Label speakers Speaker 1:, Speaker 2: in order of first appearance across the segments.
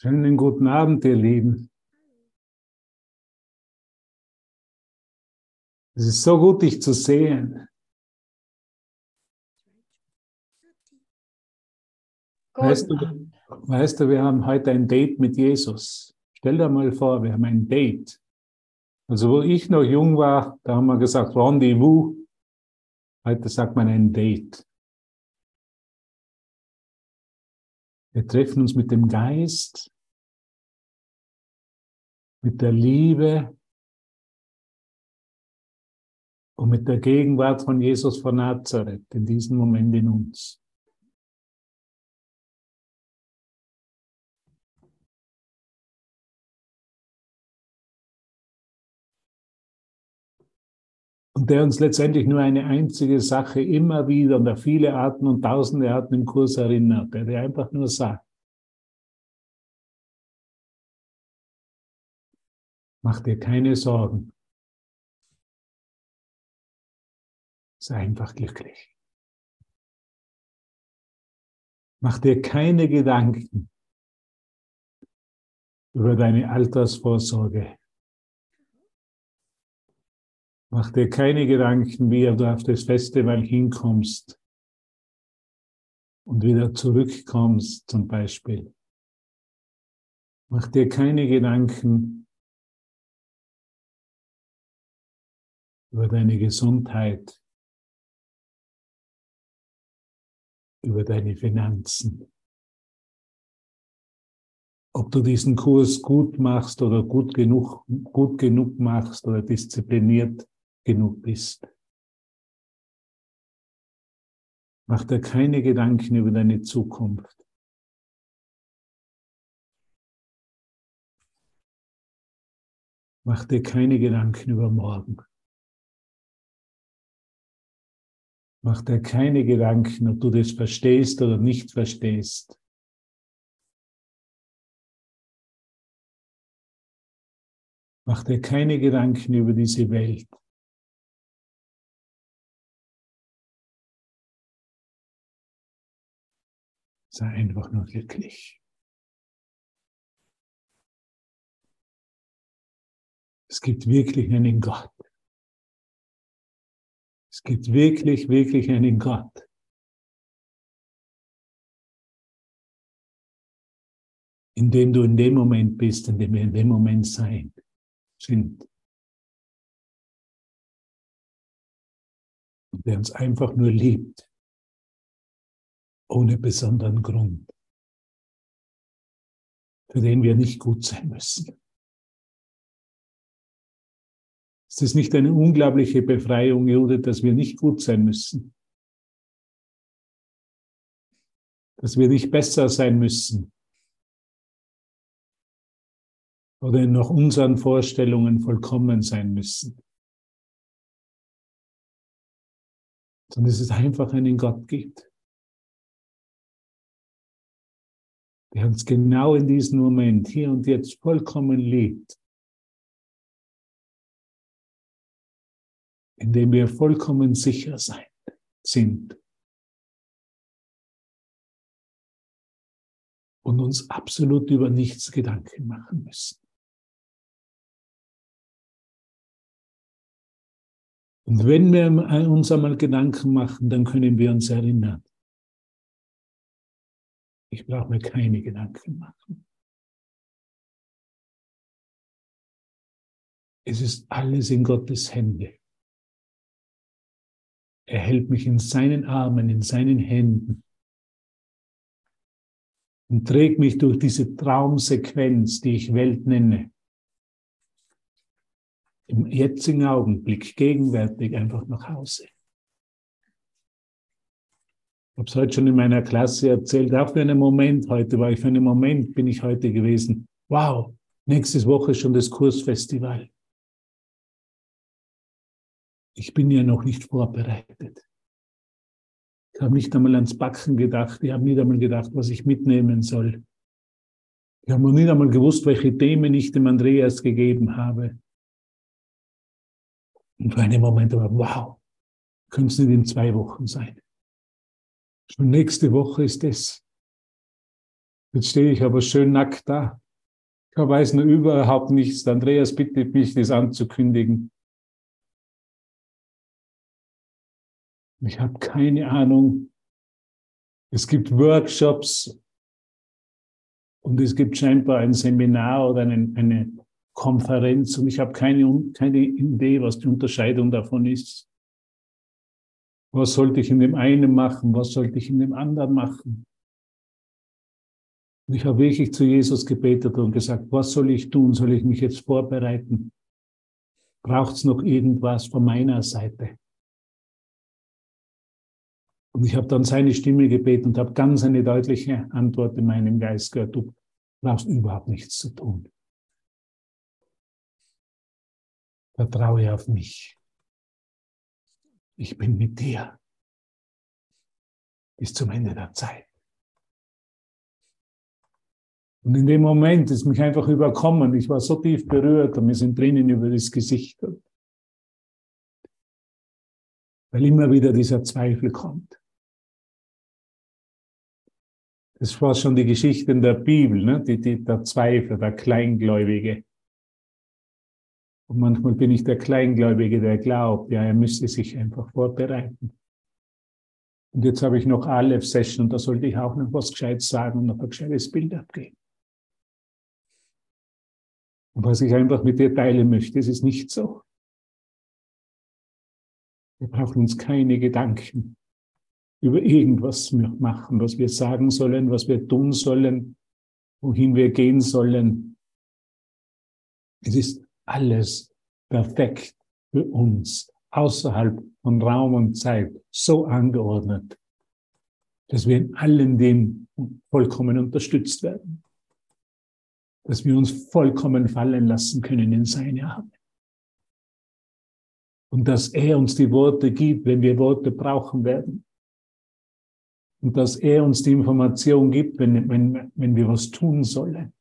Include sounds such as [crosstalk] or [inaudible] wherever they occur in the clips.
Speaker 1: Schönen guten Abend, ihr Lieben. Es ist so gut, dich zu sehen. Weißt du, weißt du, wir haben heute ein Date mit Jesus. Stell dir mal vor, wir haben ein Date. Also wo ich noch jung war, da haben wir gesagt Rendezvous. Heute sagt man ein Date. Wir treffen uns mit dem Geist, mit der Liebe und mit der Gegenwart von Jesus von Nazareth in diesem Moment in uns. Und der uns letztendlich nur eine einzige Sache immer wieder und auf viele Arten und tausende Arten im Kurs erinnert, der dir einfach nur sagt, mach dir keine Sorgen, sei einfach glücklich. Mach dir keine Gedanken über deine Altersvorsorge. Mach dir keine Gedanken, wie du auf das Festival hinkommst und wieder zurückkommst zum Beispiel. Mach dir keine Gedanken über deine Gesundheit, über deine Finanzen. Ob du diesen Kurs gut machst oder gut genug, gut genug machst oder diszipliniert genug bist. Mach dir keine Gedanken über deine Zukunft. Mach dir keine Gedanken über morgen. Mach dir keine Gedanken, ob du das verstehst oder nicht verstehst. Mach dir keine Gedanken über diese Welt. Sei einfach nur glücklich. Es gibt wirklich einen Gott. Es gibt wirklich, wirklich einen Gott. In dem du in dem Moment bist, in dem wir in dem Moment sein, sind. Und der uns einfach nur liebt ohne besonderen Grund, für den wir nicht gut sein müssen. Ist es nicht eine unglaubliche Befreiung, Judith, dass wir nicht gut sein müssen? Dass wir nicht besser sein müssen? Oder nach unseren Vorstellungen vollkommen sein müssen? Sondern dass es einfach einen Gott gibt der uns genau in diesem Moment, hier und jetzt vollkommen liebt, in dem wir vollkommen sicher sein, sind. Und uns absolut über nichts Gedanken machen müssen. Und wenn wir uns einmal Gedanken machen, dann können wir uns erinnern, ich brauche mir keine Gedanken machen. Es ist alles in Gottes Hände. Er hält mich in seinen Armen, in seinen Händen und trägt mich durch diese Traumsequenz, die ich Welt nenne. Im jetzigen Augenblick, gegenwärtig einfach nach Hause habe es heute schon in meiner Klasse erzählt, auch für einen Moment heute war ich, für einen Moment bin ich heute gewesen. Wow, nächste Woche schon das Kursfestival. Ich bin ja noch nicht vorbereitet. Ich habe nicht einmal ans Backen gedacht. Ich habe nicht einmal gedacht, was ich mitnehmen soll. Ich habe noch nicht einmal gewusst, welche Themen ich dem Andreas gegeben habe. Und für einen Moment war, wow, könnte es nicht in zwei Wochen sein. Schon nächste Woche ist es. Jetzt stehe ich aber schön nackt da. Ich weiß nur überhaupt nichts. Andreas bittet mich, das anzukündigen. Ich habe keine Ahnung. Es gibt Workshops und es gibt scheinbar ein Seminar oder eine, eine Konferenz und ich habe keine, keine Idee, was die Unterscheidung davon ist. Was sollte ich in dem einen machen? Was sollte ich in dem anderen machen? Und ich habe wirklich zu Jesus gebetet und gesagt, was soll ich tun? Soll ich mich jetzt vorbereiten? Braucht es noch irgendwas von meiner Seite? Und ich habe dann seine Stimme gebeten und habe ganz eine deutliche Antwort in meinem Geist gehört. Du brauchst überhaupt nichts zu tun. Vertraue auf mich. Ich bin mit dir bis zum Ende der Zeit. Und in dem Moment ist mich einfach überkommen. Ich war so tief berührt und mir sind Tränen über das Gesicht. Weil immer wieder dieser Zweifel kommt. Das war schon die Geschichte in der Bibel, ne? die, die, der Zweifel, der Kleingläubige. Und manchmal bin ich der Kleingläubige, der glaubt, ja, er müsste sich einfach vorbereiten. Und jetzt habe ich noch Aleph-Session und da sollte ich auch noch was Gescheites sagen und noch ein gescheites Bild abgeben. Und was ich einfach mit dir teilen möchte, es ist nicht so. Wir brauchen uns keine Gedanken über irgendwas machen, was wir sagen sollen, was wir tun sollen, wohin wir gehen sollen. Es ist alles perfekt für uns, außerhalb von Raum und Zeit, so angeordnet, dass wir in allen dem vollkommen unterstützt werden dass wir uns vollkommen fallen lassen können in seine Arme. Und dass er uns die Worte gibt, wenn wir Worte brauchen werden. Und dass er uns die Information gibt, wenn, wenn, wenn wir was tun sollen.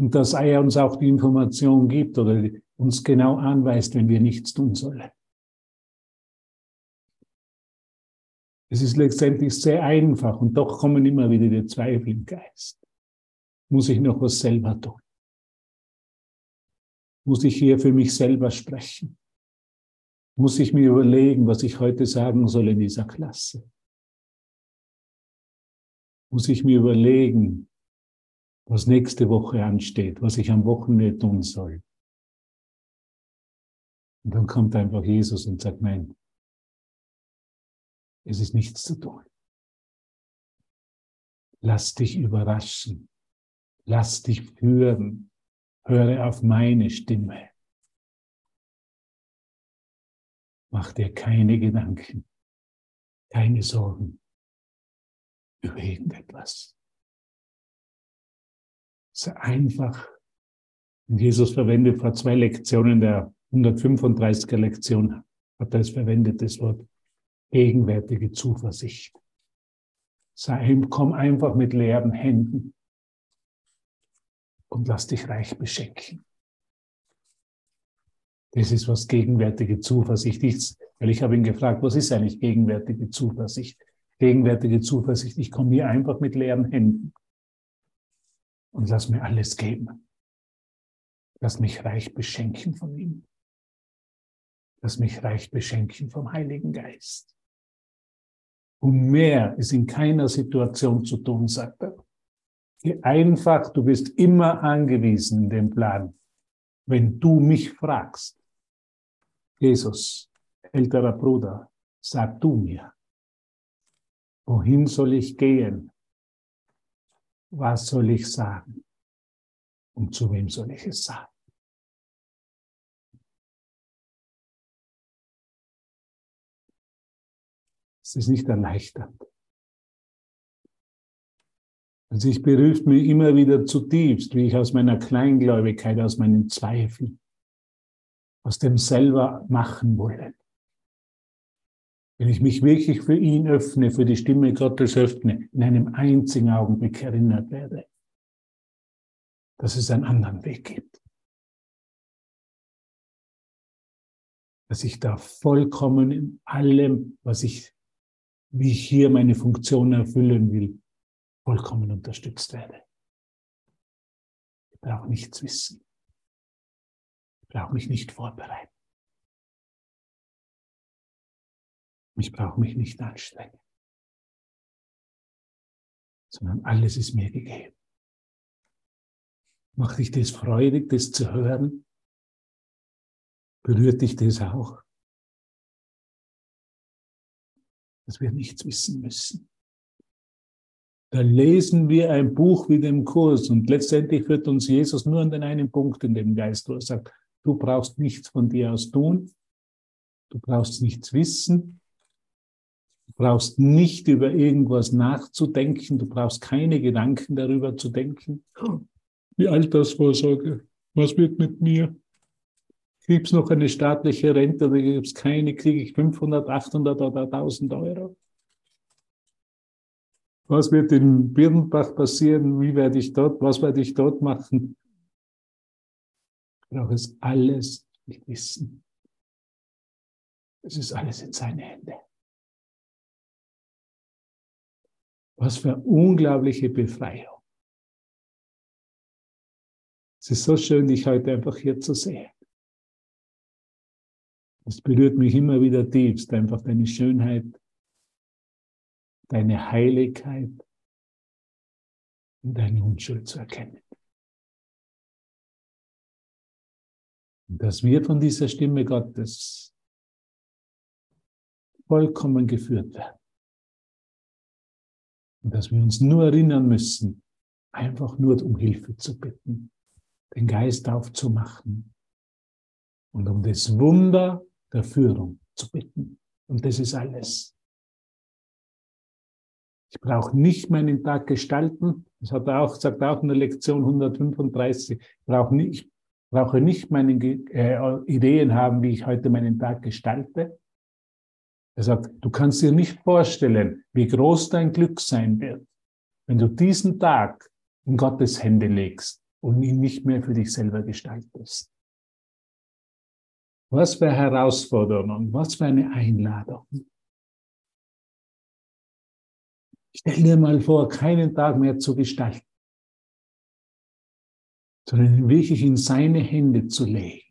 Speaker 1: Und dass er uns auch die Information gibt oder uns genau anweist, wenn wir nichts tun sollen. Es ist letztendlich sehr einfach und doch kommen immer wieder die Zweifel im Geist. Muss ich noch was selber tun? Muss ich hier für mich selber sprechen? Muss ich mir überlegen, was ich heute sagen soll in dieser Klasse? Muss ich mir überlegen, was nächste Woche ansteht, was ich am Wochenende tun soll? Und dann kommt einfach Jesus und sagt, nein, es ist nichts zu tun. Lass dich überraschen. Lass dich führen. Höre auf meine Stimme. Mach dir keine Gedanken, keine Sorgen über irgendetwas. Sei einfach. Jesus verwendet vor zwei Lektionen der 135er Lektion, hat er es verwendet, das Wort gegenwärtige Zuversicht. Sei, komm einfach mit leeren Händen und lass dich reich beschenken. Das ist, was gegenwärtige Zuversicht ist. Weil ich habe ihn gefragt, was ist eigentlich gegenwärtige Zuversicht? Gegenwärtige Zuversicht, ich komme hier einfach mit leeren Händen und lass mir alles geben. Lass mich reich beschenken von ihm. Lass mich reich beschenken vom Heiligen Geist. Und mehr ist in keiner Situation zu tun, sagt er einfach, du bist immer angewiesen in dem Plan. Wenn du mich fragst, Jesus, älterer Bruder, sag du mir, wohin soll ich gehen? Was soll ich sagen? Und zu wem soll ich es sagen? Es ist nicht erleichternd. Also ich berührt mich immer wieder zutiefst, wie ich aus meiner Kleingläubigkeit, aus meinen Zweifeln, aus dem selber machen wollen. Wenn ich mich wirklich für ihn öffne, für die Stimme Gottes öffne, in einem einzigen Augenblick erinnert werde, dass es einen anderen Weg gibt. Dass ich da vollkommen in allem, was ich, wie ich hier meine Funktion erfüllen will, vollkommen unterstützt werde. Ich brauche nichts wissen. Ich brauche mich nicht vorbereiten. Ich brauche mich nicht anstrengen, sondern alles ist mir gegeben. Macht dich das freudig, das zu hören? Berührt dich das auch? Dass wir nichts wissen müssen. Da lesen wir ein Buch wie dem Kurs und letztendlich führt uns Jesus nur an den einen Punkt in dem Geist, wo er sagt, du brauchst nichts von dir aus tun, du brauchst nichts wissen, brauchst nicht über irgendwas nachzudenken, du brauchst keine Gedanken darüber zu denken die Altersvorsorge. Was wird mit mir? Gibt es noch eine staatliche Rente oder gibt es keine? Kriege ich 500, 800 oder 1000 Euro? Was wird in Birnbach passieren? Wie werde ich dort? Was werde ich dort machen? Ich brauche es alles nicht wissen. Es ist alles in seine Hände. Was für unglaubliche Befreiung. Es ist so schön, dich heute einfach hier zu sehen. Es berührt mich immer wieder tiefst, einfach deine Schönheit, deine Heiligkeit und deine Unschuld zu erkennen. Und dass wir von dieser Stimme Gottes vollkommen geführt werden. Und dass wir uns nur erinnern müssen, einfach nur um Hilfe zu bitten den Geist aufzumachen und um das Wunder der Führung zu bitten. Und das ist alles. Ich brauche nicht meinen Tag gestalten. Das hat er auch, sagt auch in der Lektion 135. Ich brauche nicht, brauche nicht meine äh, Ideen haben, wie ich heute meinen Tag gestalte. Er sagt, du kannst dir nicht vorstellen, wie groß dein Glück sein wird, wenn du diesen Tag in Gottes Hände legst und ihn nicht mehr für dich selber gestaltest. Was für Herausforderung, was für eine Einladung. Stell dir mal vor, keinen Tag mehr zu gestalten, sondern wirklich in seine Hände zu legen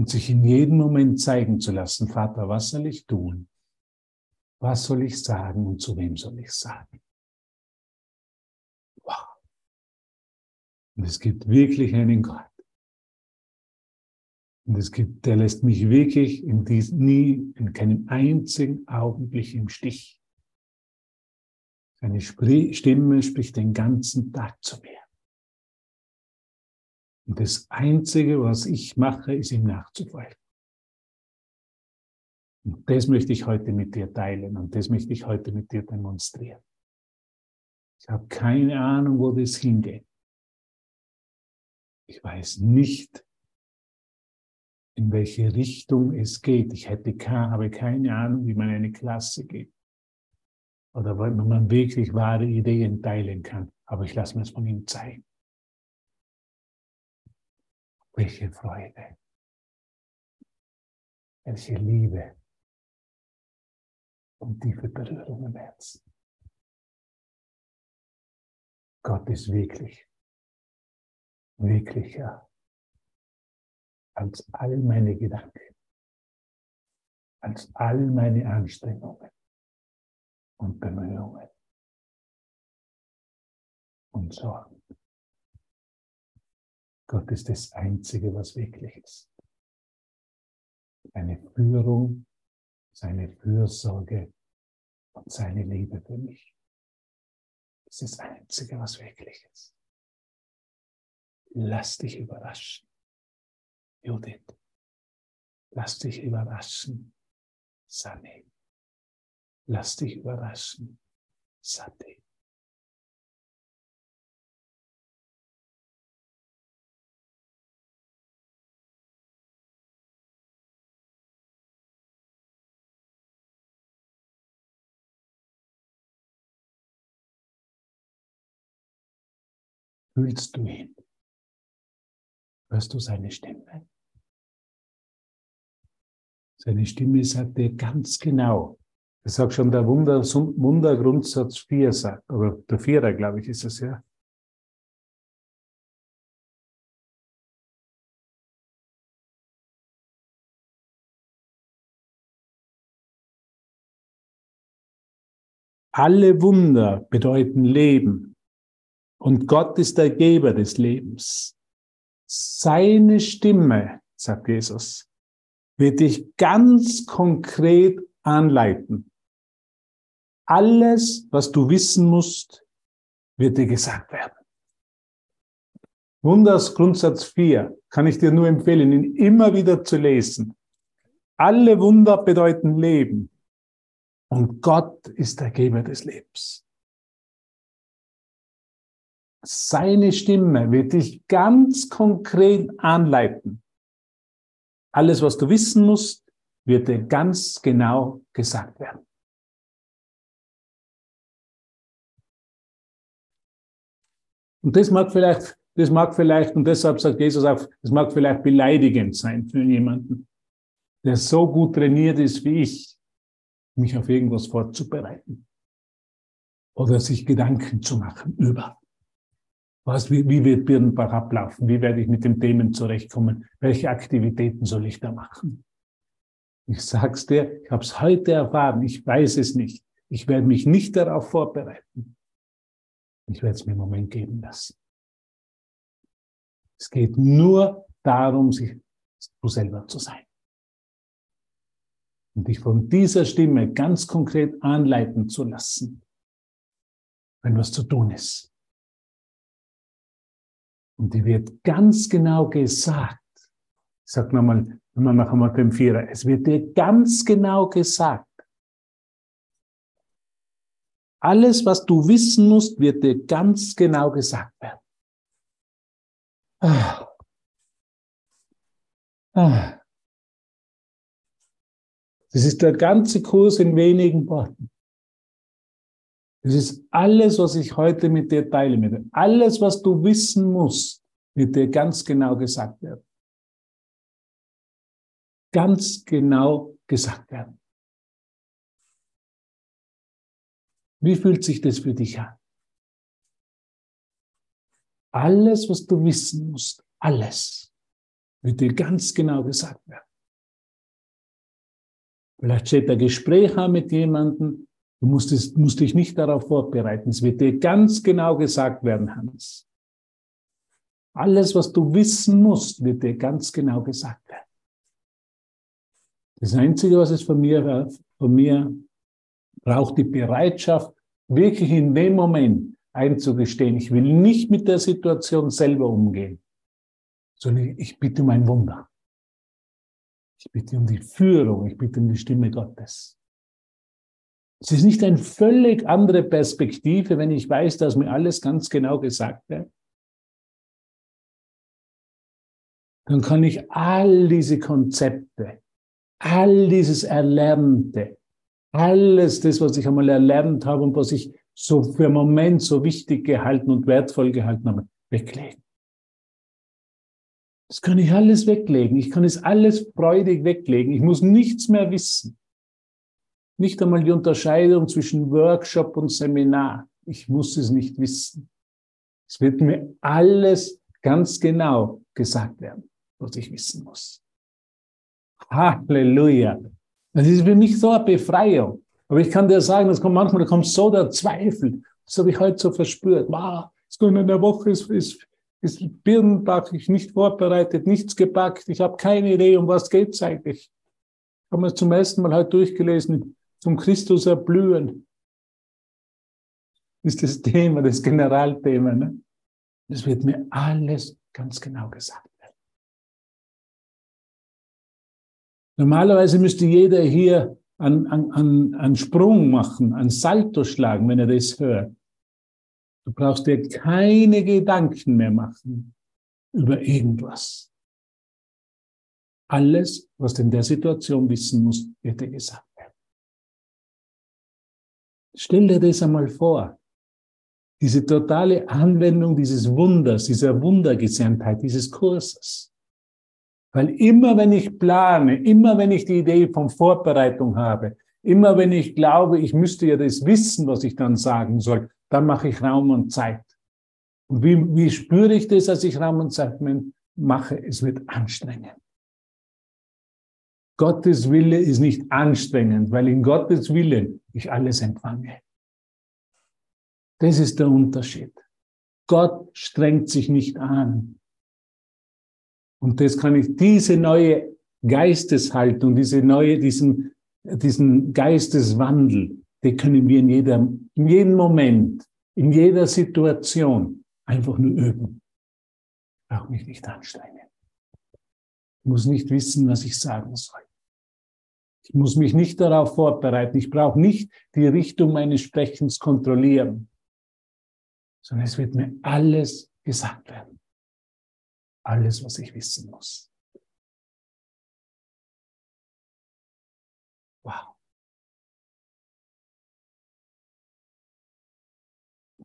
Speaker 1: und sich in jedem Moment zeigen zu lassen, Vater, was soll ich tun? Was soll ich sagen und zu wem soll ich sagen? Und es gibt wirklich einen Gott. Und es gibt, der lässt mich wirklich in diesem, nie, in keinem einzigen Augenblick im Stich. Seine Stimme spricht den ganzen Tag zu mir. Und das Einzige, was ich mache, ist ihm nachzufolgen. Und das möchte ich heute mit dir teilen und das möchte ich heute mit dir demonstrieren. Ich habe keine Ahnung, wo das hingeht. Ich weiß nicht, in welche Richtung es geht. Ich hätte, habe keine Ahnung, wie man eine Klasse geht. Oder wenn man wirklich wahre Ideen teilen kann. Aber ich lasse mir es von ihm zeigen. Welche Freude. Welche Liebe. Und tiefe Berührung im Herzen. Gott ist wirklich wirklicher als all meine Gedanken, als all meine Anstrengungen und Bemühungen und Sorgen. Gott ist das Einzige, was wirklich ist. Seine Führung, seine Fürsorge und seine Liebe für mich. Das ist das Einzige, was wirklich ist. Lass dich überraschen. Judith, lass dich überraschen. Sani, lass dich überraschen. Sati. Fühlst du ihn? Hörst du seine Stimme? Seine Stimme sagt dir ganz genau, Das sagt schon der Wunder, Wundergrundsatz 4 sagt, oder der Vierer, glaube ich, ist es ja. Alle Wunder bedeuten Leben. Und Gott ist der Geber des Lebens. Seine Stimme, sagt Jesus, wird dich ganz konkret anleiten. Alles, was du wissen musst, wird dir gesagt werden. Wunders Grundsatz 4 kann ich dir nur empfehlen, ihn immer wieder zu lesen. Alle Wunder bedeuten Leben. Und Gott ist der Geber des Lebens. Seine Stimme wird dich ganz konkret anleiten. Alles, was du wissen musst, wird dir ganz genau gesagt werden. Und das mag vielleicht, das mag vielleicht, und deshalb sagt Jesus auch, das mag vielleicht beleidigend sein für jemanden, der so gut trainiert ist wie ich, mich auf irgendwas vorzubereiten. Oder sich Gedanken zu machen über. Was, wie, wie wird Birnbach ablaufen? Wie werde ich mit den Themen zurechtkommen? Welche Aktivitäten soll ich da machen? Ich sag's dir, ich habe es heute erfahren, ich weiß es nicht. Ich werde mich nicht darauf vorbereiten. Ich werde es mir im Moment geben lassen. Es geht nur darum, sich du selber zu sein und dich von dieser Stimme ganz konkret anleiten zu lassen, wenn was zu tun ist. Und die wird ganz genau gesagt. Ich sag nochmal, wir machen mal den Vierer. Es wird dir ganz genau gesagt. Alles, was du wissen musst, wird dir ganz genau gesagt werden. Ah. Ah. Das ist der ganze Kurs in wenigen Worten. Das ist alles, was ich heute mit dir teile. Mit dir. Alles, was du wissen musst, wird dir ganz genau gesagt werden. Ganz genau gesagt werden. Wie fühlt sich das für dich an? Alles, was du wissen musst, alles wird dir ganz genau gesagt werden. Vielleicht steht ein Gespräch an mit jemandem. Du musst, es, musst dich nicht darauf vorbereiten. Es wird dir ganz genau gesagt werden, Hans. Alles, was du wissen musst, wird dir ganz genau gesagt werden. Das Einzige, was es von mir, von mir braucht, die Bereitschaft, wirklich in dem Moment einzugestehen, ich will nicht mit der Situation selber umgehen, sondern ich bitte um ein Wunder. Ich bitte um die Führung, ich bitte um die Stimme Gottes. Es ist nicht eine völlig andere Perspektive, wenn ich weiß, dass mir alles ganz genau gesagt wird. Dann kann ich all diese Konzepte, all dieses Erlernte, alles das, was ich einmal erlernt habe und was ich so für einen Moment so wichtig gehalten und wertvoll gehalten habe, weglegen. Das kann ich alles weglegen. Ich kann es alles freudig weglegen. Ich muss nichts mehr wissen. Nicht einmal die Unterscheidung zwischen Workshop und Seminar. Ich muss es nicht wissen. Es wird mir alles ganz genau gesagt werden, was ich wissen muss. Halleluja. Das ist für mich so eine Befreiung. Aber ich kann dir sagen, es kommt manchmal, da kommt so der Zweifel. Das habe ich heute so verspürt. Wow, es kommt in der Woche ist, ist ist Birnbach, ich nicht vorbereitet, nichts gepackt, ich habe keine Idee, um was geht's eigentlich. Ich habe mir zum ersten Mal heute durchgelesen, zum Christus erblühen. Ist das Thema, das Generalthema. Ne? Das wird mir alles ganz genau gesagt werden. Normalerweise müsste jeder hier einen, einen, einen Sprung machen, einen Salto schlagen, wenn er das hört. Du brauchst dir keine Gedanken mehr machen über irgendwas. Alles, was du in der Situation wissen musst, wird dir gesagt. Stell dir das einmal vor. Diese totale Anwendung dieses Wunders, dieser Wundergesamtheit, dieses Kurses. Weil immer wenn ich plane, immer wenn ich die Idee von Vorbereitung habe, Immer wenn ich glaube, ich müsste ja das wissen, was ich dann sagen soll, dann mache ich Raum und Zeit. Und wie, wie spüre ich das, als ich Raum und Zeit mache? Es wird anstrengend. Gottes Wille ist nicht anstrengend, weil in Gottes Willen ich alles empfange. Das ist der Unterschied. Gott strengt sich nicht an. Und das kann ich, diese neue Geisteshaltung, diese neue, diesen, diesen Geisteswandel, den können wir in jedem, in jedem Moment, in jeder Situation einfach nur üben. Brauche mich nicht anstrengen. Ich muss nicht wissen, was ich sagen soll. Ich muss mich nicht darauf vorbereiten. Ich brauche nicht die Richtung meines Sprechens kontrollieren, sondern es wird mir alles gesagt werden. Alles, was ich wissen muss. Wow.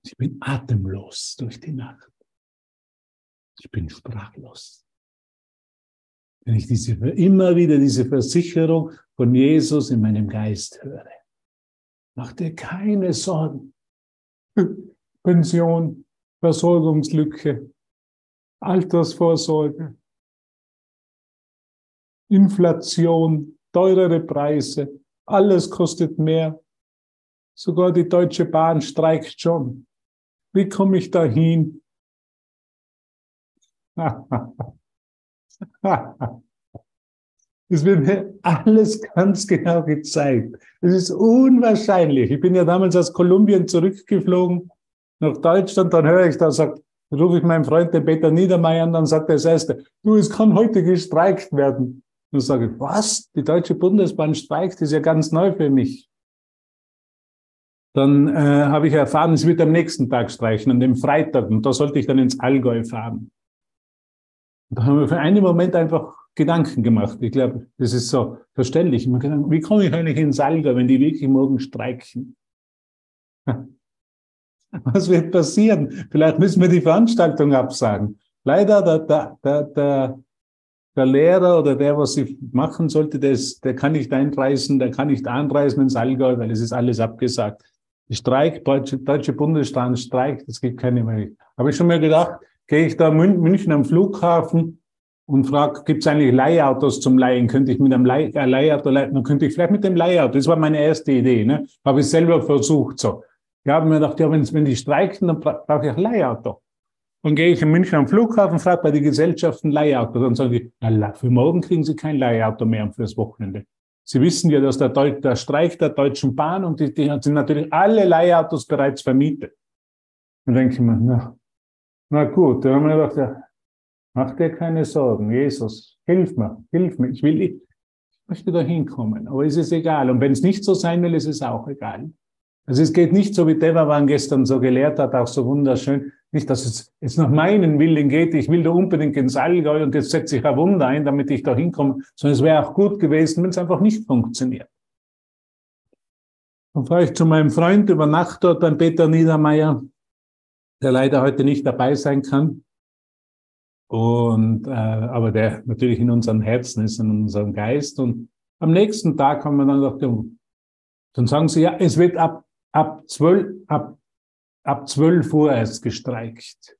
Speaker 1: Ich bin atemlos durch die Nacht. Ich bin sprachlos. Wenn ich diese, immer wieder diese Versicherung von Jesus in meinem Geist höre. Mach dir keine Sorgen. [laughs] Pension, Versorgungslücke, Altersvorsorge, Inflation, teurere Preise, alles kostet mehr. Sogar die Deutsche Bahn streikt schon. Wie komme ich dahin? [laughs] [laughs] Es wird mir alles ganz genau gezeigt. Es ist unwahrscheinlich. Ich bin ja damals aus Kolumbien zurückgeflogen nach Deutschland, dann höre ich da, sagt, rufe ich meinen Freund, den Peter Niedermeyer an, dann sagt er das erste, du, es kann heute gestreikt werden. Dann sage ich, was? Die Deutsche Bundesbahn streikt, ist ja ganz neu für mich. Dann äh, habe ich erfahren, es wird am nächsten Tag streichen, an dem Freitag, und da sollte ich dann ins Allgäu fahren. Und da haben wir für einen Moment einfach Gedanken gemacht. Ich glaube, das ist so verständlich. Wie komme ich eigentlich ins Allgäu, wenn die wirklich morgen streiken? [laughs] Was wird passieren? Vielleicht müssen wir die Veranstaltung absagen. Leider, der, der, der, der, der Lehrer oder der, was sie machen sollte, der, ist, der kann nicht einreisen, der kann nicht anreisen ins Allgäu, weil es ist alles abgesagt. Streik, Deutsche, Deutsche Bundesstaat streikt, es gibt keine Möglichkeit. Habe ich schon mal gedacht, gehe ich da in München am Flughafen und frage, gibt es eigentlich Leihautos zum Leihen? Könnte ich mit einem Leih, äh, Leihauto leihen? Dann könnte ich vielleicht mit dem Leihauto. Das war meine erste Idee. Ne? Habe ich selber versucht. So. Ich habe mir gedacht, ja, wenn, wenn die streiken, dann brauche ich ein Leihauto. Dann gehe ich in München am Flughafen, frage bei den Gesellschaften Leihauto. Dann sagen die, na, für morgen kriegen Sie kein Leihauto mehr fürs Wochenende. Sie wissen ja, dass der, Deu der Streik der Deutschen Bahn und die, die sind natürlich alle Leihautos bereits vermietet. Dann denke ich mir, na, na gut, dann haben wir gedacht, ja, mach dir keine Sorgen, Jesus, hilf mir, hilf mir, ich will, ich möchte da hinkommen, aber es ist egal. Und wenn es nicht so sein will, ist es auch egal. Also es geht nicht so, wie Devavan gestern so gelehrt hat, auch so wunderschön, nicht, dass es jetzt nach meinen Willen geht, ich will da unbedingt ins Allgäu und jetzt setze ich ein Wunder ein, damit ich da hinkomme, sondern es wäre auch gut gewesen, wenn es einfach nicht funktioniert. Dann fahre ich zu meinem Freund über Nacht dort beim Peter Niedermeyer, der leider heute nicht dabei sein kann. Und äh, aber der natürlich in unserem Herzen ist, in unserem Geist. Und am nächsten Tag haben wir dann gedacht, dann sagen sie, ja, es wird ab ab zwölf, ab, ab zwölf Uhr erst gestreikt.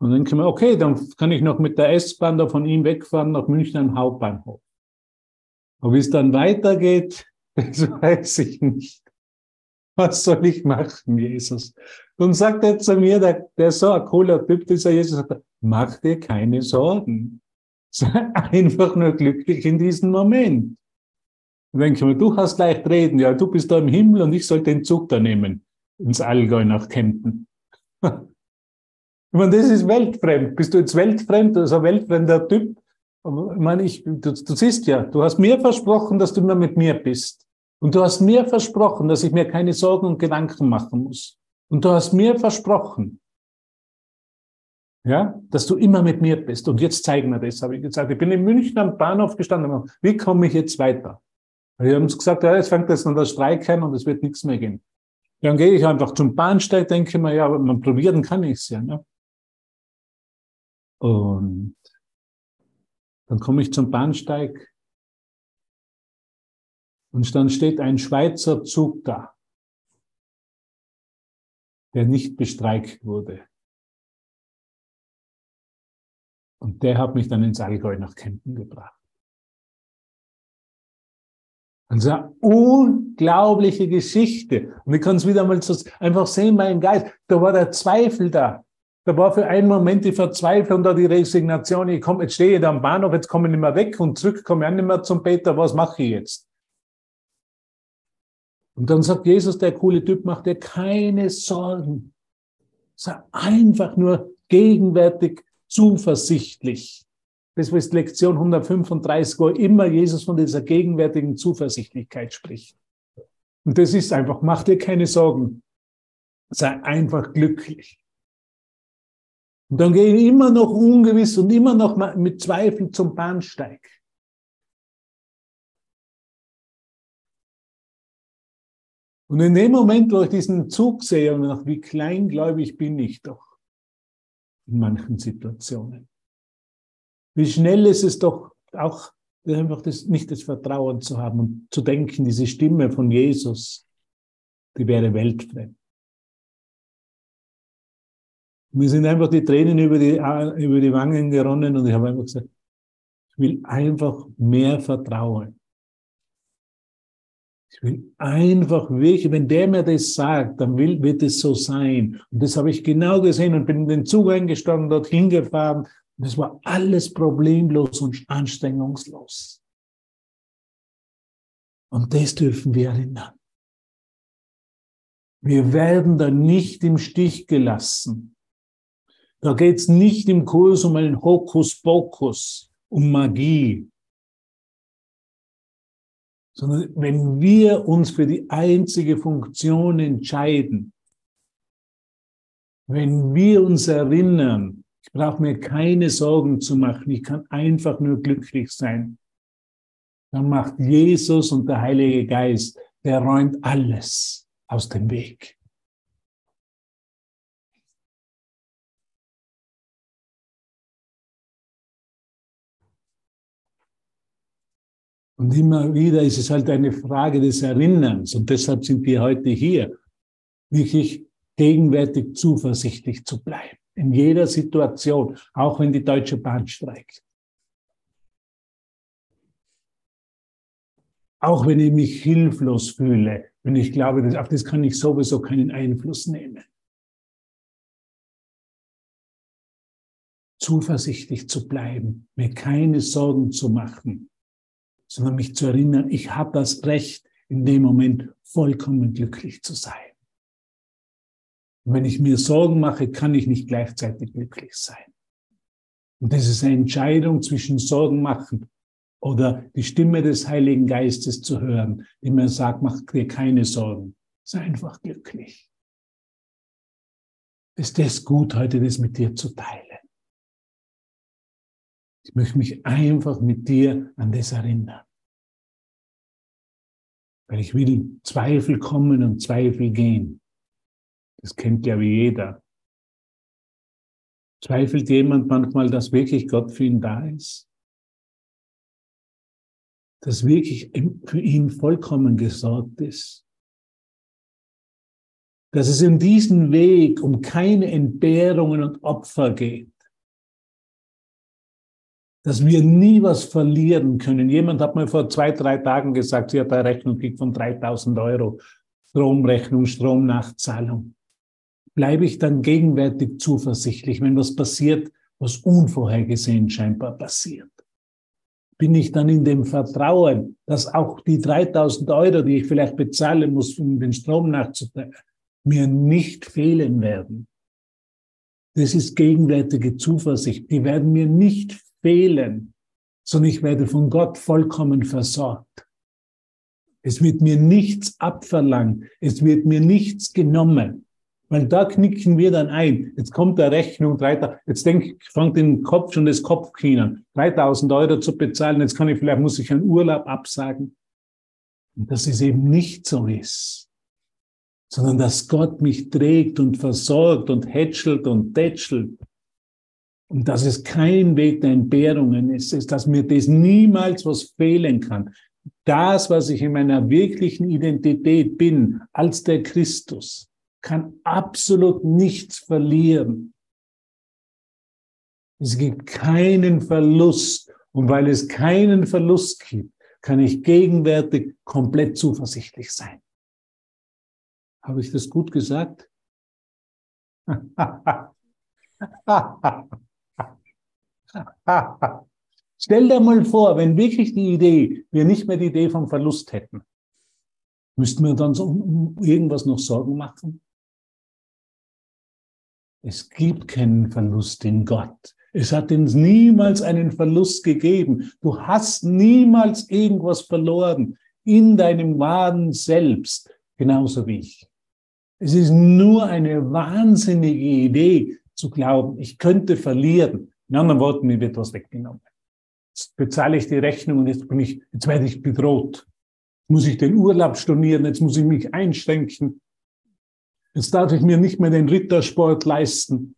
Speaker 1: Und dann kann man, okay, dann kann ich noch mit der S-Bahn da von ihm wegfahren nach München am Hauptbahnhof. Aber wie es dann weitergeht, [laughs] das weiß ich nicht. Was soll ich machen, Jesus? Und sagt er zu mir, der, der so ein cooler Typ, dieser Jesus, sagt, mach dir keine Sorgen. Sei einfach nur glücklich in diesem Moment. Und denke ich mir, du hast leicht reden, ja, du bist da im Himmel und ich soll den Zug da nehmen, ins Allgäu nach Kempten. [laughs] ich meine, das ist weltfremd. Bist du jetzt weltfremd, also ein weltfremder Typ? Ich meine, ich, du, du siehst ja, du hast mir versprochen, dass du immer mit mir bist. Und du hast mir versprochen, dass ich mir keine Sorgen und Gedanken machen muss. Und du hast mir versprochen, ja, dass du immer mit mir bist. Und jetzt zeigen wir das, habe ich gesagt. Ich bin in München am Bahnhof gestanden. Wie komme ich jetzt weiter? Wir haben gesagt, ja, jetzt fängt jetzt an der Streik an und es wird nichts mehr gehen. Dann gehe ich einfach zum Bahnsteig, denke mir, ja, aber man probieren kann ich es ja. Ne? Und dann komme ich zum Bahnsteig Und dann steht ein Schweizer Zug da, der nicht bestreikt wurde. Und der hat mich dann ins Allgäu nach Kempten gebracht. Also eine unglaubliche Geschichte. Und ich kann es wieder mal so einfach sehen, mein Geist. Da war der Zweifel da. Da war für einen Moment die Verzweiflung da, die Resignation. Ich komme, jetzt stehe ich da am Bahnhof, jetzt komme ich nicht mehr weg und zurück komme ich auch nicht mehr zum Peter. Was mache ich jetzt? Und dann sagt Jesus, der coole Typ, macht dir keine Sorgen. Sei einfach nur gegenwärtig zuversichtlich. Das ist Lektion 135, wo immer Jesus von dieser gegenwärtigen Zuversichtlichkeit spricht. Und das ist einfach, mach dir keine Sorgen. Sei einfach glücklich. Und dann gehe ich immer noch ungewiss und immer noch mit Zweifel zum Bahnsteig. Und in dem Moment, wo ich diesen Zug sehe und nach wie kleingläubig bin ich doch in manchen Situationen. Wie schnell ist es doch auch einfach das, nicht das Vertrauen zu haben und zu denken, diese Stimme von Jesus, die wäre weltfremd. Mir sind einfach die Tränen über die, über die Wangen geronnen und ich habe einfach gesagt, ich will einfach mehr Vertrauen. Ich will einfach wirklich, wenn der mir das sagt, dann will, wird es so sein. Und das habe ich genau gesehen und bin in den Zug eingestanden, dorthin gefahren. Und es war alles problemlos und anstrengungslos. Und das dürfen wir erinnern. Wir werden da nicht im Stich gelassen. Da geht es nicht im Kurs um einen Hokuspokus, um Magie, sondern wenn wir uns für die einzige Funktion entscheiden, wenn wir uns erinnern, ich brauche mir keine Sorgen zu machen, ich kann einfach nur glücklich sein, dann macht Jesus und der Heilige Geist, der räumt alles aus dem Weg. Und immer wieder ist es halt eine Frage des Erinnerns. Und deshalb sind wir heute hier, wirklich gegenwärtig zuversichtlich zu bleiben. In jeder Situation, auch wenn die Deutsche Bahn streikt. Auch wenn ich mich hilflos fühle, wenn ich glaube, dass, auf das kann ich sowieso keinen Einfluss nehmen. Zuversichtlich zu bleiben, mir keine Sorgen zu machen, sondern mich zu erinnern, ich habe das Recht, in dem Moment vollkommen glücklich zu sein. Und wenn ich mir Sorgen mache, kann ich nicht gleichzeitig glücklich sein. Und das ist eine Entscheidung zwischen Sorgen machen oder die Stimme des Heiligen Geistes zu hören, die mir sagt, mach dir keine Sorgen, sei einfach glücklich. Ist das gut, heute das mit dir zu teilen? Ich möchte mich einfach mit dir an das erinnern. Weil ich will Zweifel kommen und Zweifel gehen. Das kennt ja wie jeder. Zweifelt jemand manchmal, dass wirklich Gott für ihn da ist? Dass wirklich für ihn vollkommen gesorgt ist? Dass es in diesem Weg um keine Entbehrungen und Opfer geht? Dass wir nie was verlieren können. Jemand hat mir vor zwei, drei Tagen gesagt, sie hat eine Rechnung von 3000 Euro. Stromrechnung, Stromnachzahlung. Bleibe ich dann gegenwärtig zuversichtlich, wenn was passiert, was unvorhergesehen scheinbar passiert? Bin ich dann in dem Vertrauen, dass auch die 3000 Euro, die ich vielleicht bezahlen muss, um den Strom nachzuteilen, mir nicht fehlen werden? Das ist gegenwärtige Zuversicht. Die werden mir nicht fehlen, sondern ich werde von Gott vollkommen versorgt. Es wird mir nichts abverlangt, es wird mir nichts genommen. Weil da knicken wir dann ein. Jetzt kommt der Rechnung, jetzt denke ich, fängt den Kopf schon das Kopfkino an. 3000 Euro zu bezahlen, jetzt kann ich, vielleicht muss ich einen Urlaub absagen. Und dass es eben nicht so ist, sondern dass Gott mich trägt und versorgt und hätschelt und tätschelt und dass es kein Weg der Entbehrungen ist, ist, dass mir das niemals was fehlen kann. das, was ich in meiner wirklichen Identität bin, als der Christus, kann absolut nichts verlieren. Es gibt keinen Verlust. Und weil es keinen Verlust gibt, kann ich gegenwärtig komplett zuversichtlich sein. Habe ich das gut gesagt? [laughs] [laughs] Stell dir mal vor, wenn wirklich die Idee, wir nicht mehr die Idee vom Verlust hätten, müssten wir dann so um irgendwas noch Sorgen machen? Es gibt keinen Verlust in Gott. Es hat uns niemals einen Verlust gegeben. Du hast niemals irgendwas verloren in deinem wahren Selbst, genauso wie ich. Es ist nur eine wahnsinnige Idee zu glauben, ich könnte verlieren. In anderen Worten, mir wird was weggenommen. Jetzt bezahle ich die Rechnung und jetzt bin ich, jetzt werde ich bedroht. Jetzt muss ich den Urlaub stornieren, jetzt muss ich mich einschränken. Jetzt darf ich mir nicht mehr den Rittersport leisten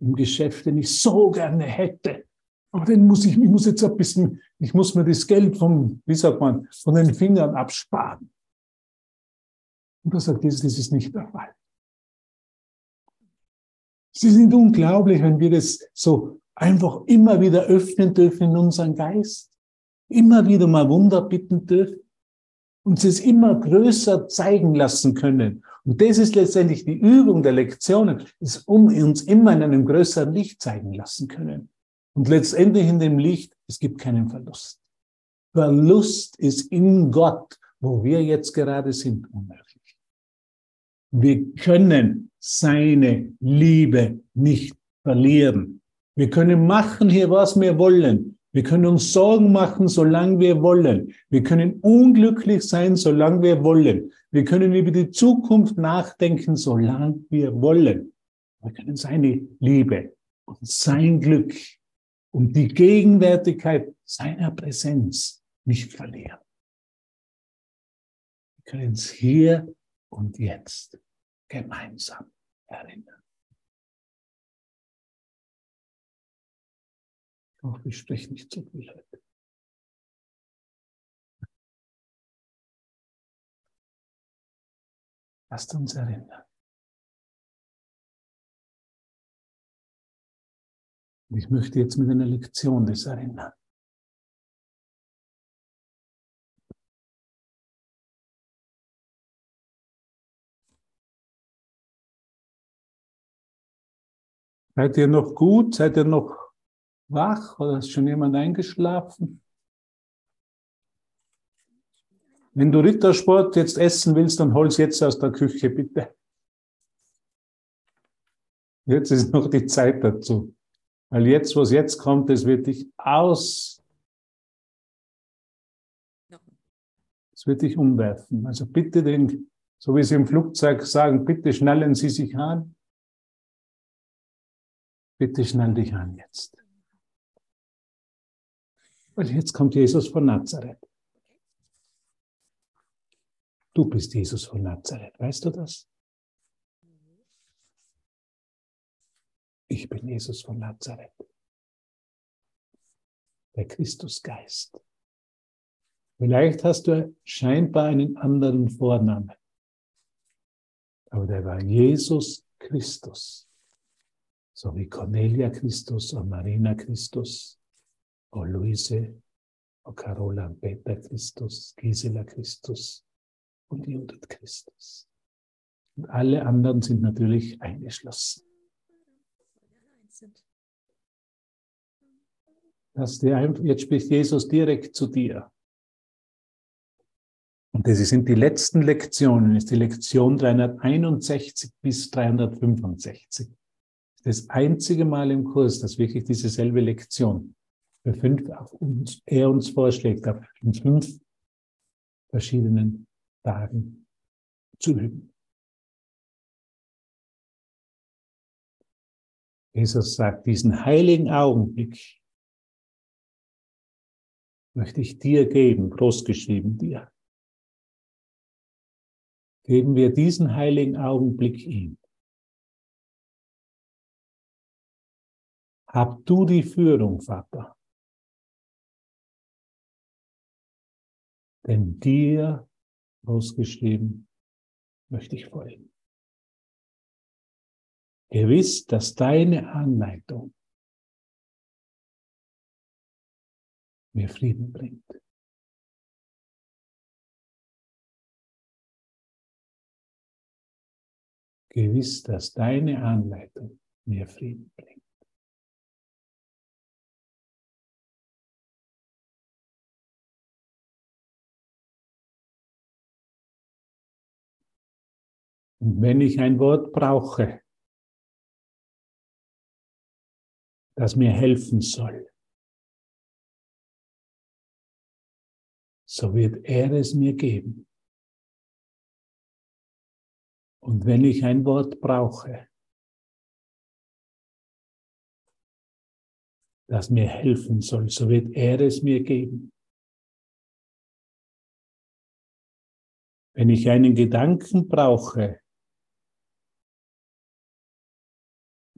Speaker 1: im Geschäft, den ich so gerne hätte. Aber den muss ich, ich muss jetzt ein bisschen, ich muss mir das Geld vom, wie sagt man, von den Fingern absparen. Und da sagt das ist nicht der Fall. Sie sind unglaublich, wenn wir das so einfach immer wieder öffnen dürfen in unseren Geist. Immer wieder mal Wunder bitten dürfen. Und es immer größer zeigen lassen können. Und das ist letztendlich die Übung der Lektionen, ist um uns immer in einem größeren Licht zeigen lassen können. Und letztendlich in dem Licht, es gibt keinen Verlust. Verlust ist in Gott, wo wir jetzt gerade sind, unmöglich. Wir können seine Liebe nicht verlieren. Wir können machen hier, was wir wollen. Wir können uns Sorgen machen, solange wir wollen. Wir können unglücklich sein, solange wir wollen. Wir können über die Zukunft nachdenken, solange wir wollen. Wir können seine Liebe und sein Glück und die Gegenwärtigkeit seiner Präsenz nicht verlieren. Wir können es hier und jetzt gemeinsam erinnern. Hoffe, ich spreche nicht zu viel heute. Lasst uns erinnern. Und ich möchte jetzt mit einer Lektion das erinnern. Seid ihr noch gut? Seid ihr noch wach oder ist schon jemand eingeschlafen? Wenn du Rittersport jetzt essen willst, dann hol's jetzt aus der Küche, bitte. Jetzt ist noch die Zeit dazu. Weil jetzt, was jetzt kommt, das wird dich aus, es wird dich umwerfen. Also bitte den, so wie sie im Flugzeug sagen, bitte schnallen Sie sich an. Bitte schnall dich an jetzt. Weil jetzt kommt Jesus von Nazareth. Du bist Jesus von Nazareth, weißt du das? Ich bin Jesus von Nazareth. Der Christusgeist. Vielleicht hast du scheinbar einen anderen Vornamen. Aber der war Jesus Christus. So wie Cornelia Christus und Marina Christus o Luise, o Carola Peter Christus, Gisela Christus und Judith Christus. Und alle anderen sind natürlich eingeschlossen. Dass der, jetzt spricht Jesus direkt zu dir. Und das sind die letzten Lektionen, ist die Lektion 361 bis 365. Das einzige Mal im Kurs, dass wirklich dieselbe Lektion für fünf, uns, er uns vorschlägt, auf fünf verschiedenen Tagen zu üben. Jesus sagt, diesen heiligen Augenblick möchte ich dir geben, großgeschrieben dir. Geben wir diesen heiligen Augenblick ihm. Hab du die Führung, Vater. Denn dir, ausgeschrieben, möchte ich folgen. Gewiss, dass deine Anleitung mir Frieden bringt. Gewiss, dass deine Anleitung mir Frieden bringt. Und wenn ich ein Wort brauche, das mir helfen soll, so wird er es mir geben. Und wenn ich ein Wort brauche, das mir helfen soll, so wird er es mir geben. Wenn ich einen Gedanken brauche,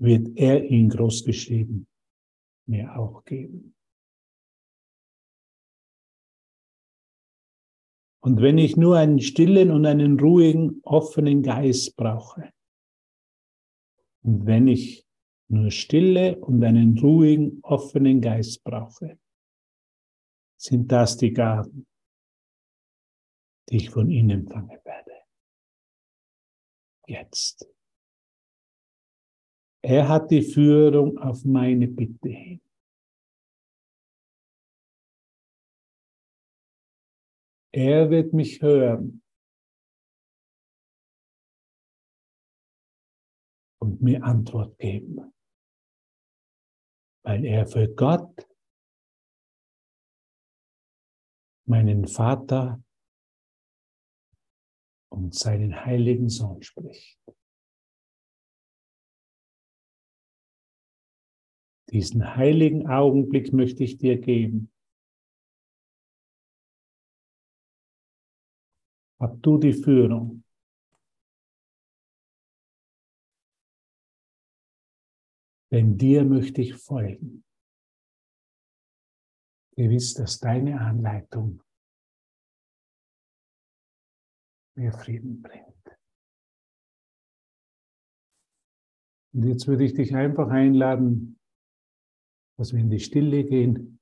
Speaker 1: wird er ihn großgeschrieben mir auch geben. Und wenn ich nur einen stillen und einen ruhigen, offenen Geist brauche, und wenn ich nur Stille und einen ruhigen, offenen Geist brauche, sind das die Gaben, die ich von ihnen empfangen werde. Jetzt. Er hat die Führung auf meine Bitte hin. Er wird mich hören und mir Antwort geben, weil er für Gott, meinen Vater und seinen heiligen Sohn spricht. Diesen heiligen Augenblick möchte ich dir geben. Hab du die Führung. Denn dir möchte ich folgen. Gewiss, dass deine Anleitung mir Frieden bringt. Und jetzt würde ich dich einfach einladen, dass wir in die Stille gehen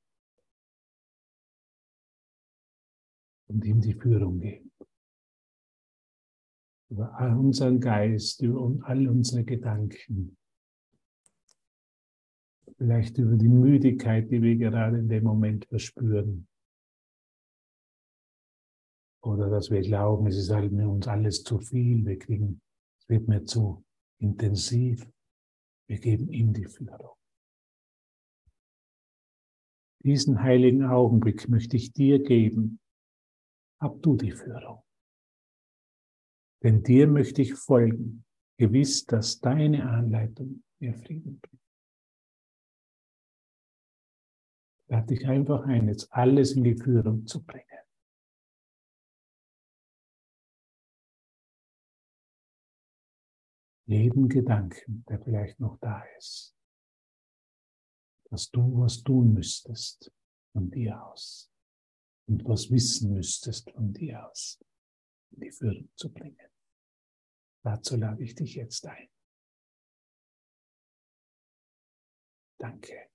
Speaker 1: und ihm die Führung geben. Über all unseren Geist, über all unsere Gedanken. Vielleicht über die Müdigkeit, die wir gerade in dem Moment verspüren. Oder dass wir glauben, es ist halt mir uns alles zu viel, wir kriegen, es wird mir zu intensiv. Wir geben ihm die Führung. Diesen heiligen Augenblick möchte ich dir geben. Hab du die Führung. Denn dir möchte ich folgen, gewiss, dass deine Anleitung mir Frieden bringt. Lade dich einfach ein, jetzt alles in die Führung zu bringen. Jeden Gedanken, der vielleicht noch da ist dass du was tun müsstest von dir aus und was wissen müsstest von dir aus, in die Führung zu bringen. Dazu lade ich dich jetzt ein. Danke.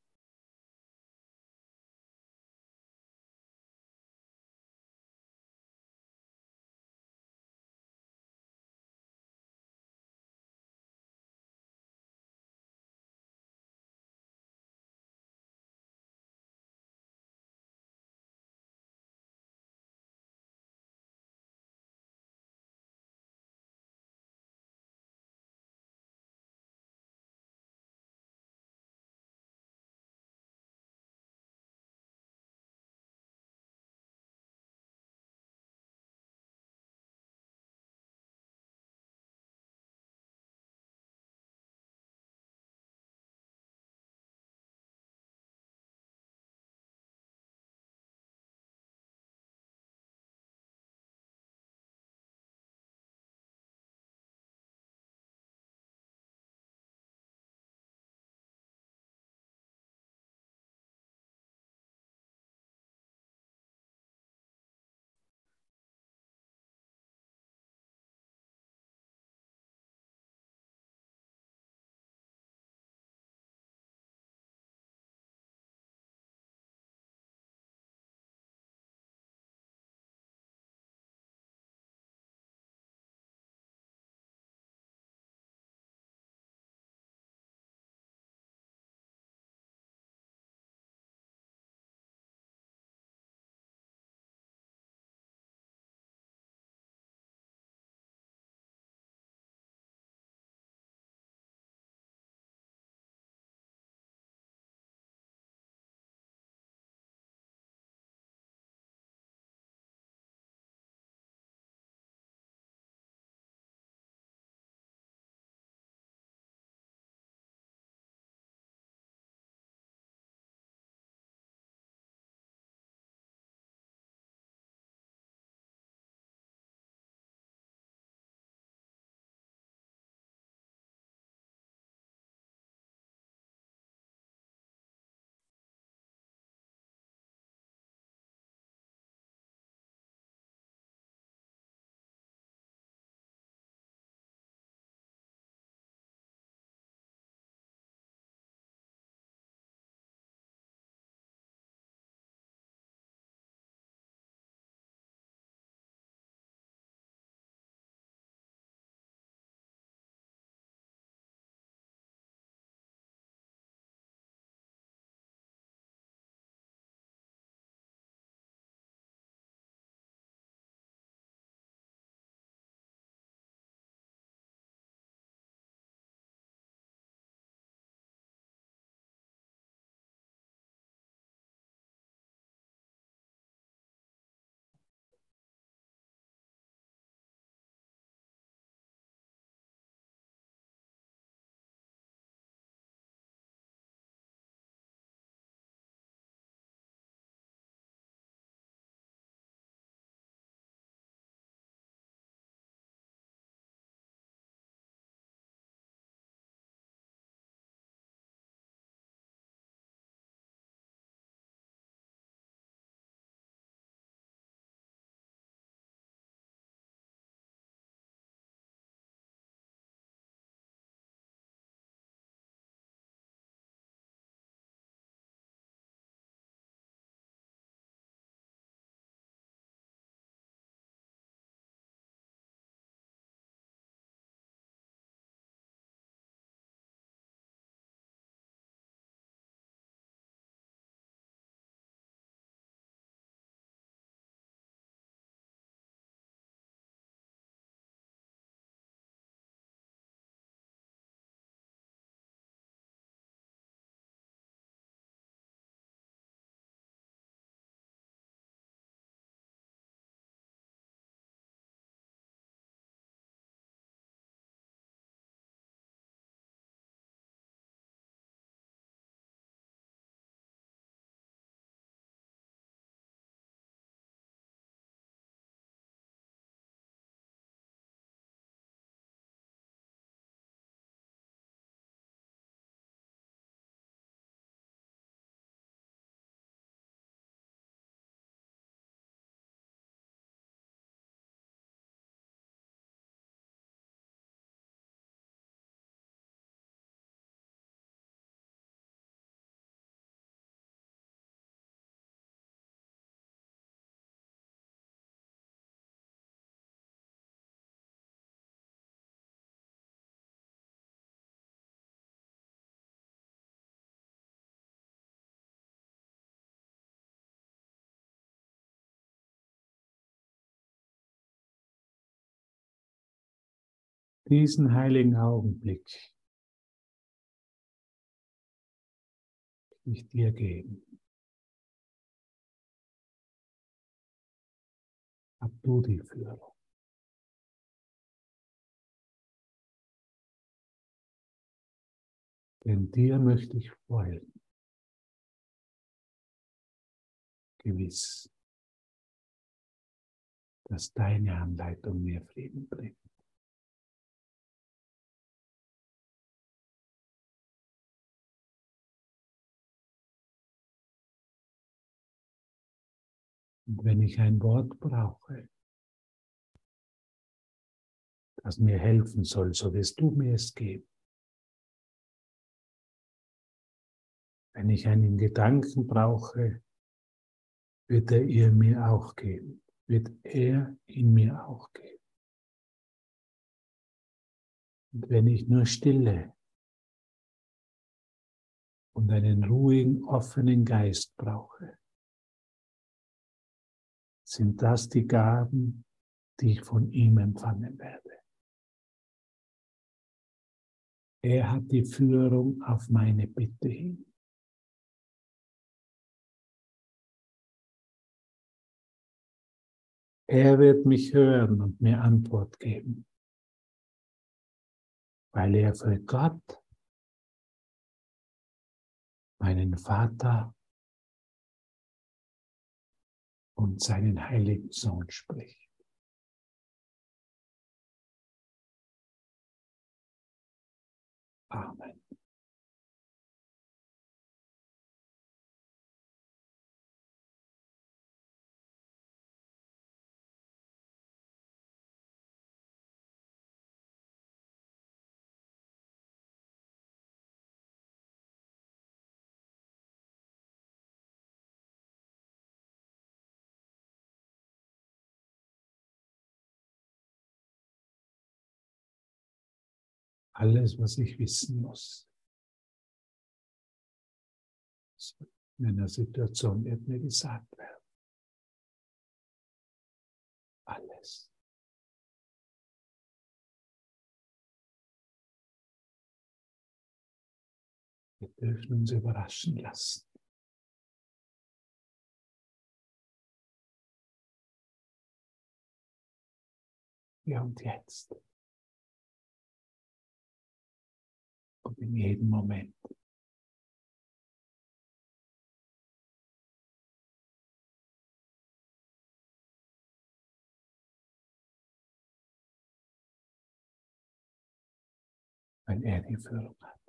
Speaker 1: Diesen heiligen Augenblick ich dir geben. Hab du die Führung. Denn dir möchte ich folgen. Gewiss, dass deine Anleitung mir Frieden bringt. Und wenn ich ein Wort brauche, das mir helfen soll, so wirst du mir es geben. Wenn ich einen Gedanken brauche, wird er ihr mir auch geben, wird er in mir auch geben. Und wenn ich nur Stille und einen ruhigen, offenen Geist brauche, sind das die Gaben, die ich von ihm empfangen werde. Er hat die Führung auf meine Bitte hin. Er wird mich hören und mir Antwort geben, weil er für Gott, meinen Vater und seinen heiligen Sohn spricht. Amen. Alles, was ich wissen muss. In einer Situation wird mir gesagt werden. Alles. Wir dürfen uns überraschen lassen. Ja, und jetzt. Und in jedem Moment. Wenn er die Führung hat.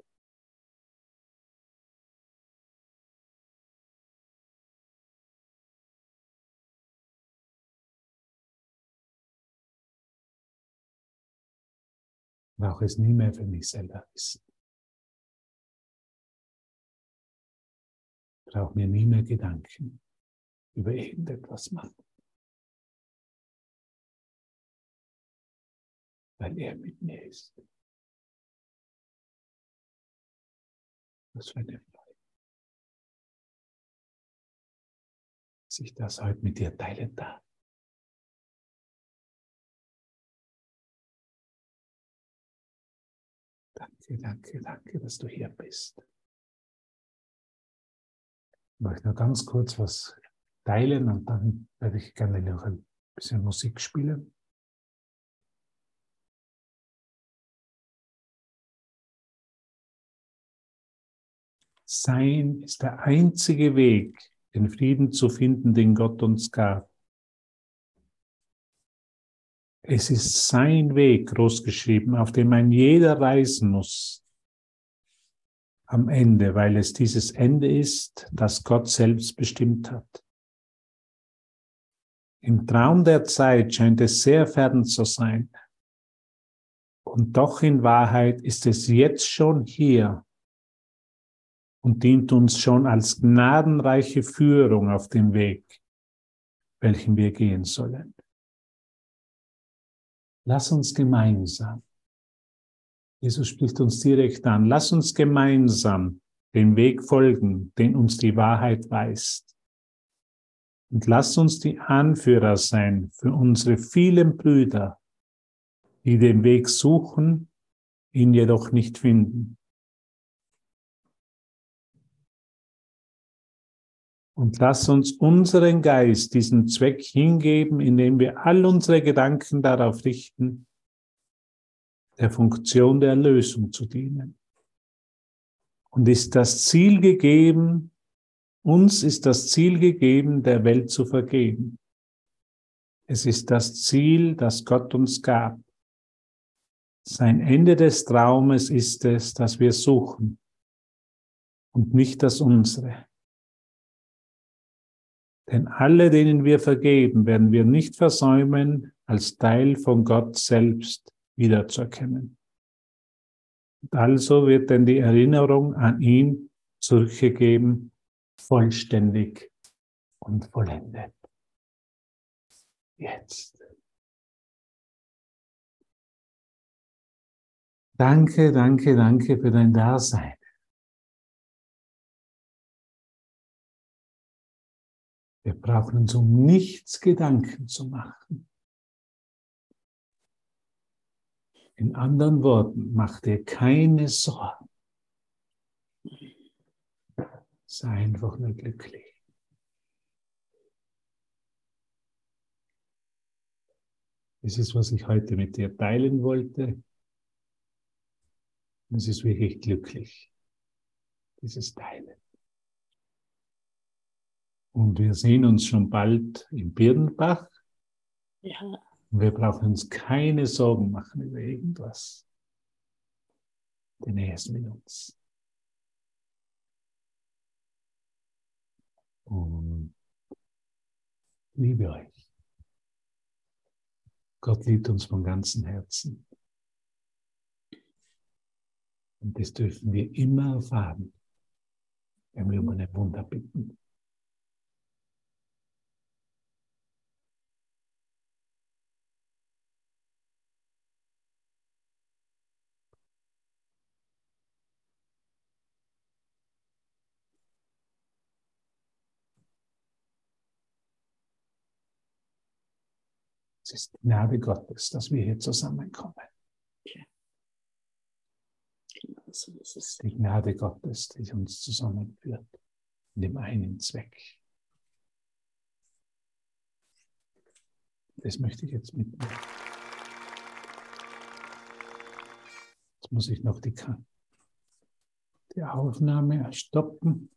Speaker 1: brauche es nie mehr für mich selber wissen. Brauche mir nie mehr Gedanken über irgendetwas machen. Weil er mit mir ist. Was für eine Freude. Dass ich das heute mit dir teilen darf. Danke, danke, danke, dass du hier bist. Ich möchte nur ganz kurz was teilen und dann werde ich gerne noch ein bisschen Musik spielen. Sein ist der einzige Weg, den Frieden zu finden, den Gott uns gab. Es ist sein Weg, großgeschrieben, auf dem ein jeder reisen muss am Ende, weil es dieses Ende ist, das Gott selbst bestimmt hat. Im Traum der Zeit scheint es sehr fern zu sein. Und doch in Wahrheit ist es jetzt schon hier und dient uns schon als gnadenreiche Führung auf dem Weg, welchen wir gehen sollen. Lass uns gemeinsam Jesus spricht uns direkt an. Lass uns gemeinsam den Weg folgen, den uns die Wahrheit weist. Und lass uns die Anführer sein für unsere vielen Brüder, die den Weg suchen, ihn jedoch nicht finden. Und lass uns unseren Geist diesen Zweck hingeben, indem wir all unsere Gedanken darauf richten, der Funktion der Erlösung zu dienen. Und ist das Ziel gegeben, uns ist das Ziel gegeben, der Welt zu vergeben. Es ist das Ziel, das Gott uns gab. Sein Ende des Traumes ist es, dass wir suchen und nicht das unsere. Denn alle, denen wir vergeben, werden wir nicht versäumen, als Teil von Gott selbst wiederzuerkennen. Und also wird denn die Erinnerung an ihn zurückgegeben, vollständig und vollendet. Jetzt. Danke, danke, danke für dein Dasein. Wir brauchen uns um nichts Gedanken zu machen. In anderen Worten, mach dir keine Sorgen. Sei einfach nur glücklich. Das ist, was ich heute mit dir teilen wollte. Es ist wirklich glücklich, dieses Teilen. Und wir sehen uns schon bald in Birnbach. Ja. Und wir brauchen uns keine Sorgen machen über irgendwas. Denn er ist mit uns. Und liebe euch. Gott liebt uns von ganzem Herzen. Und das dürfen wir immer erfahren, wenn wir um eine Wunder bitten. Ist Gnade Gottes, dass wir hier zusammenkommen. Die Gnade Gottes, die uns zusammenführt, in dem einen Zweck. Das möchte ich jetzt mitnehmen. Jetzt muss ich noch die, die Aufnahme stoppen.